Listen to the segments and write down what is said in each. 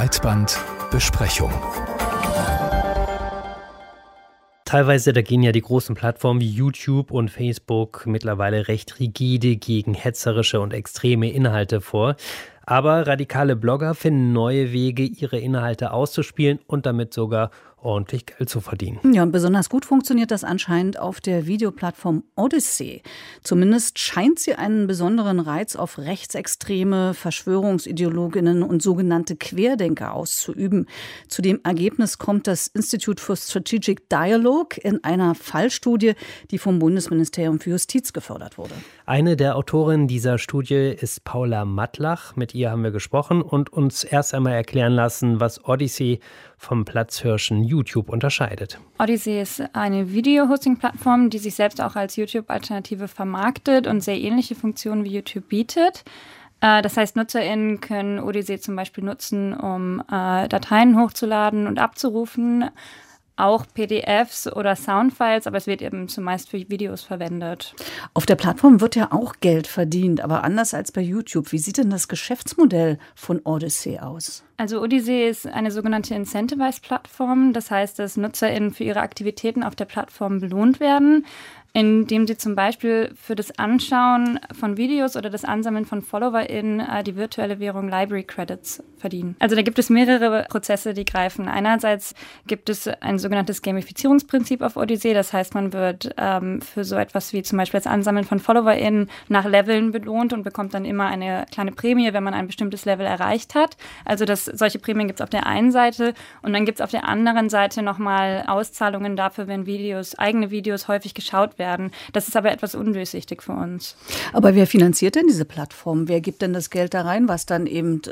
Breitbandbesprechung. Teilweise, da gehen ja die großen Plattformen wie YouTube und Facebook mittlerweile recht rigide gegen hetzerische und extreme Inhalte vor. Aber radikale Blogger finden neue Wege, ihre Inhalte auszuspielen und damit sogar ordentlich Geld zu verdienen. Ja, und besonders gut funktioniert das anscheinend auf der Videoplattform Odyssey. Zumindest scheint sie einen besonderen Reiz auf rechtsextreme Verschwörungsideologinnen und sogenannte Querdenker auszuüben. Zu dem Ergebnis kommt das Institute for Strategic Dialogue in einer Fallstudie, die vom Bundesministerium für Justiz gefördert wurde. Eine der Autorinnen dieser Studie ist Paula Matlach. Mit ihr haben wir gesprochen und uns erst einmal erklären lassen, was Odyssey vom Platzhirschen YouTube unterscheidet. Odyssey ist eine Video-Hosting-Plattform, die sich selbst auch als YouTube-Alternative vermarktet und sehr ähnliche Funktionen wie YouTube bietet. Äh, das heißt, NutzerInnen können Odyssey zum Beispiel nutzen, um äh, Dateien hochzuladen und abzurufen auch PDFs oder Soundfiles, aber es wird eben zumeist für Videos verwendet. Auf der Plattform wird ja auch Geld verdient, aber anders als bei YouTube. Wie sieht denn das Geschäftsmodell von Odyssey aus? Also Odyssey ist eine sogenannte Incentivized-Plattform. Das heißt, dass NutzerInnen für ihre Aktivitäten auf der Plattform belohnt werden indem sie zum Beispiel für das Anschauen von Videos oder das Ansammeln von FollowerInnen äh, die virtuelle Währung Library Credits verdienen. Also da gibt es mehrere Prozesse, die greifen. Einerseits gibt es ein sogenanntes Gamifizierungsprinzip auf Odyssey. Das heißt, man wird ähm, für so etwas wie zum Beispiel das Ansammeln von FollowerInnen nach Leveln belohnt und bekommt dann immer eine kleine Prämie, wenn man ein bestimmtes Level erreicht hat. Also das, solche Prämien gibt es auf der einen Seite und dann gibt es auf der anderen Seite nochmal Auszahlungen dafür, wenn Videos, eigene Videos häufig geschaut werden werden. Das ist aber etwas undurchsichtig für uns. Aber wer finanziert denn diese Plattform? Wer gibt denn das Geld da rein, was dann eben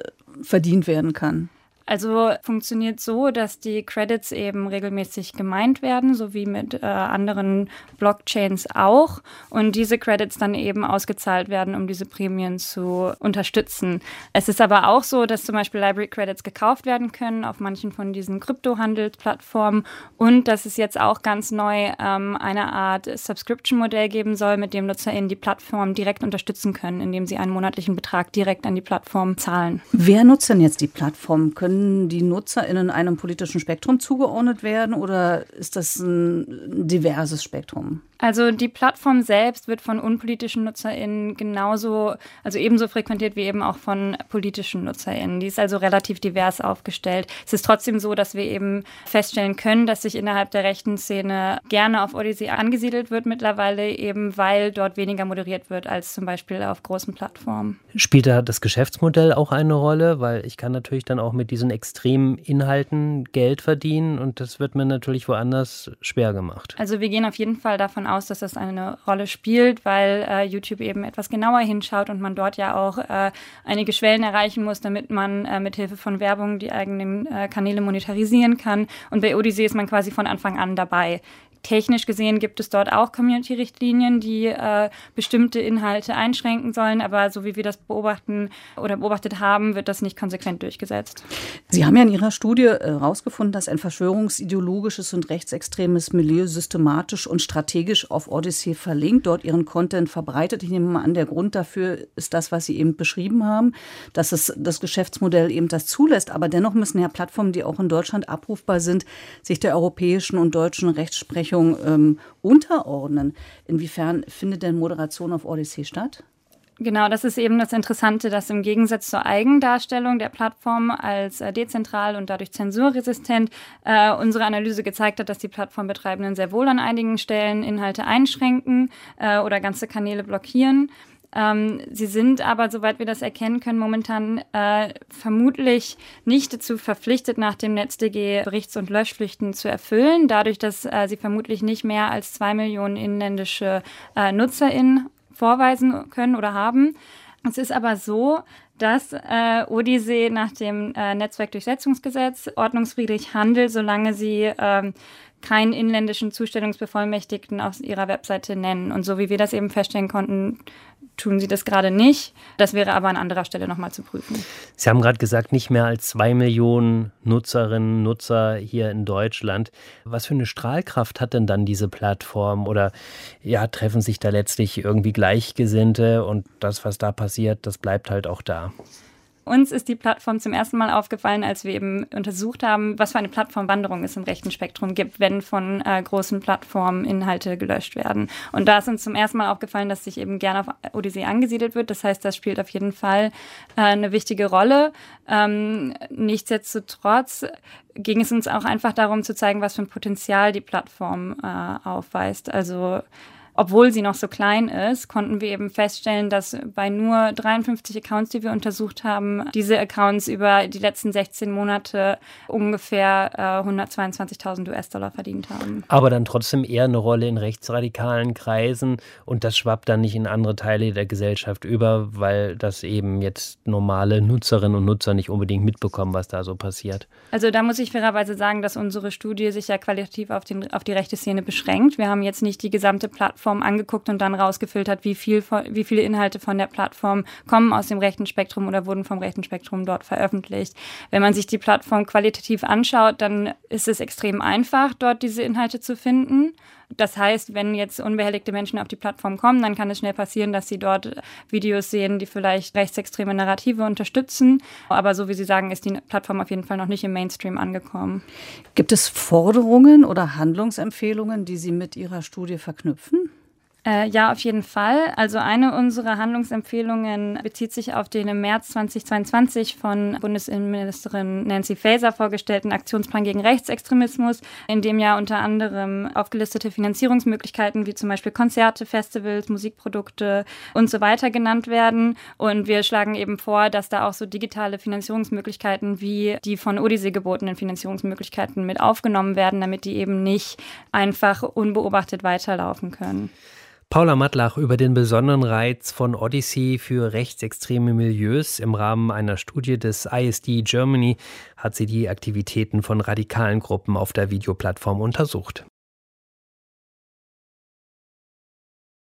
verdient werden kann? Also funktioniert so, dass die Credits eben regelmäßig gemeint werden, so wie mit äh, anderen Blockchains auch. Und diese Credits dann eben ausgezahlt werden, um diese Prämien zu unterstützen. Es ist aber auch so, dass zum Beispiel Library Credits gekauft werden können auf manchen von diesen Kryptohandelsplattformen und dass es jetzt auch ganz neu ähm, eine Art Subscription-Modell geben soll, mit dem NutzerInnen die Plattform direkt unterstützen können, indem sie einen monatlichen Betrag direkt an die Plattform zahlen. Wer nutzt denn jetzt die Plattform? Können können die NutzerInnen einem politischen Spektrum zugeordnet werden oder ist das ein diverses Spektrum? Also die Plattform selbst wird von unpolitischen NutzerInnen genauso, also ebenso frequentiert wie eben auch von politischen NutzerInnen. Die ist also relativ divers aufgestellt. Es ist trotzdem so, dass wir eben feststellen können, dass sich innerhalb der rechten Szene gerne auf Odyssey angesiedelt wird mittlerweile, eben weil dort weniger moderiert wird als zum Beispiel auf großen Plattformen. Spielt da das Geschäftsmodell auch eine Rolle? Weil ich kann natürlich dann auch mit diesen extremen Inhalten Geld verdienen und das wird mir natürlich woanders schwer gemacht. Also wir gehen auf jeden Fall davon aus, dass das eine Rolle spielt, weil äh, YouTube eben etwas genauer hinschaut und man dort ja auch äh, einige Schwellen erreichen muss, damit man äh, mit Hilfe von Werbung die eigenen äh, Kanäle monetarisieren kann. Und bei Odyssey ist man quasi von Anfang an dabei. Technisch gesehen gibt es dort auch Community-Richtlinien, die äh, bestimmte Inhalte einschränken sollen, aber so wie wir das beobachten oder beobachtet haben, wird das nicht konsequent durchgesetzt. Sie haben ja in Ihrer Studie herausgefunden, äh, dass ein verschwörungsideologisches und rechtsextremes Milieu systematisch und strategisch auf Odyssey verlinkt, dort ihren Content verbreitet. Ich nehme mal an, der Grund dafür ist das, was Sie eben beschrieben haben, dass es das Geschäftsmodell eben das zulässt. Aber dennoch müssen ja Plattformen, die auch in Deutschland abrufbar sind, sich der europäischen und deutschen Rechtsprechung Rechtsprechung ähm, unterordnen. Inwiefern findet denn Moderation auf Odyssey statt? Genau, das ist eben das Interessante, dass im Gegensatz zur Eigendarstellung der Plattform als äh, dezentral und dadurch zensurresistent äh, unsere Analyse gezeigt hat, dass die Plattformbetreibenden sehr wohl an einigen Stellen Inhalte einschränken äh, oder ganze Kanäle blockieren. Ähm, sie sind aber, soweit wir das erkennen können, momentan äh, vermutlich nicht dazu verpflichtet, nach dem NetzDG Berichts- und Löschpflichten zu erfüllen, dadurch, dass äh, sie vermutlich nicht mehr als zwei Millionen inländische äh, NutzerInnen vorweisen können oder haben. Es ist aber so, dass äh, Odyssey nach dem äh, Netzwerkdurchsetzungsgesetz ordnungsfriedrig handelt, solange sie ähm, keinen inländischen Zustellungsbevollmächtigten auf ihrer Webseite nennen. Und so wie wir das eben feststellen konnten, tun sie das gerade nicht. Das wäre aber an anderer Stelle nochmal zu prüfen. Sie haben gerade gesagt, nicht mehr als zwei Millionen Nutzerinnen, Nutzer hier in Deutschland. Was für eine Strahlkraft hat denn dann diese Plattform? Oder ja, treffen sich da letztlich irgendwie Gleichgesinnte und das, was da passiert, das bleibt halt auch da? Uns ist die Plattform zum ersten Mal aufgefallen, als wir eben untersucht haben, was für eine Plattformwanderung es im rechten Spektrum gibt, wenn von äh, großen Plattformen Inhalte gelöscht werden. Und da ist uns zum ersten Mal aufgefallen, dass sich eben gerne auf Odyssey angesiedelt wird. Das heißt, das spielt auf jeden Fall äh, eine wichtige Rolle. Ähm, nichtsdestotrotz ging es uns auch einfach darum zu zeigen, was für ein Potenzial die Plattform äh, aufweist. Also obwohl sie noch so klein ist, konnten wir eben feststellen, dass bei nur 53 Accounts, die wir untersucht haben, diese Accounts über die letzten 16 Monate ungefähr äh, 122.000 US-Dollar verdient haben. Aber dann trotzdem eher eine Rolle in rechtsradikalen Kreisen und das schwappt dann nicht in andere Teile der Gesellschaft über, weil das eben jetzt normale Nutzerinnen und Nutzer nicht unbedingt mitbekommen, was da so passiert. Also da muss ich fairerweise sagen, dass unsere Studie sich ja qualitativ auf, den, auf die rechte Szene beschränkt. Wir haben jetzt nicht die gesamte Plattform Plattform angeguckt und dann rausgefiltert, wie, viel, wie viele Inhalte von der Plattform kommen aus dem rechten Spektrum oder wurden vom rechten Spektrum dort veröffentlicht. Wenn man sich die Plattform qualitativ anschaut, dann ist es extrem einfach, dort diese Inhalte zu finden. Das heißt, wenn jetzt unbehelligte Menschen auf die Plattform kommen, dann kann es schnell passieren, dass sie dort Videos sehen, die vielleicht rechtsextreme Narrative unterstützen. Aber so wie Sie sagen, ist die Plattform auf jeden Fall noch nicht im Mainstream angekommen. Gibt es Forderungen oder Handlungsempfehlungen, die Sie mit Ihrer Studie verknüpfen? Äh, ja, auf jeden Fall. Also eine unserer Handlungsempfehlungen bezieht sich auf den im März 2022 von Bundesinnenministerin Nancy Faeser vorgestellten Aktionsplan gegen Rechtsextremismus, in dem ja unter anderem aufgelistete Finanzierungsmöglichkeiten wie zum Beispiel Konzerte, Festivals, Musikprodukte und so weiter genannt werden. Und wir schlagen eben vor, dass da auch so digitale Finanzierungsmöglichkeiten wie die von Odyssey gebotenen Finanzierungsmöglichkeiten mit aufgenommen werden, damit die eben nicht einfach unbeobachtet weiterlaufen können. Paula Matlach über den besonderen Reiz von Odyssey für rechtsextreme Milieus. Im Rahmen einer Studie des ISD Germany hat sie die Aktivitäten von radikalen Gruppen auf der Videoplattform untersucht.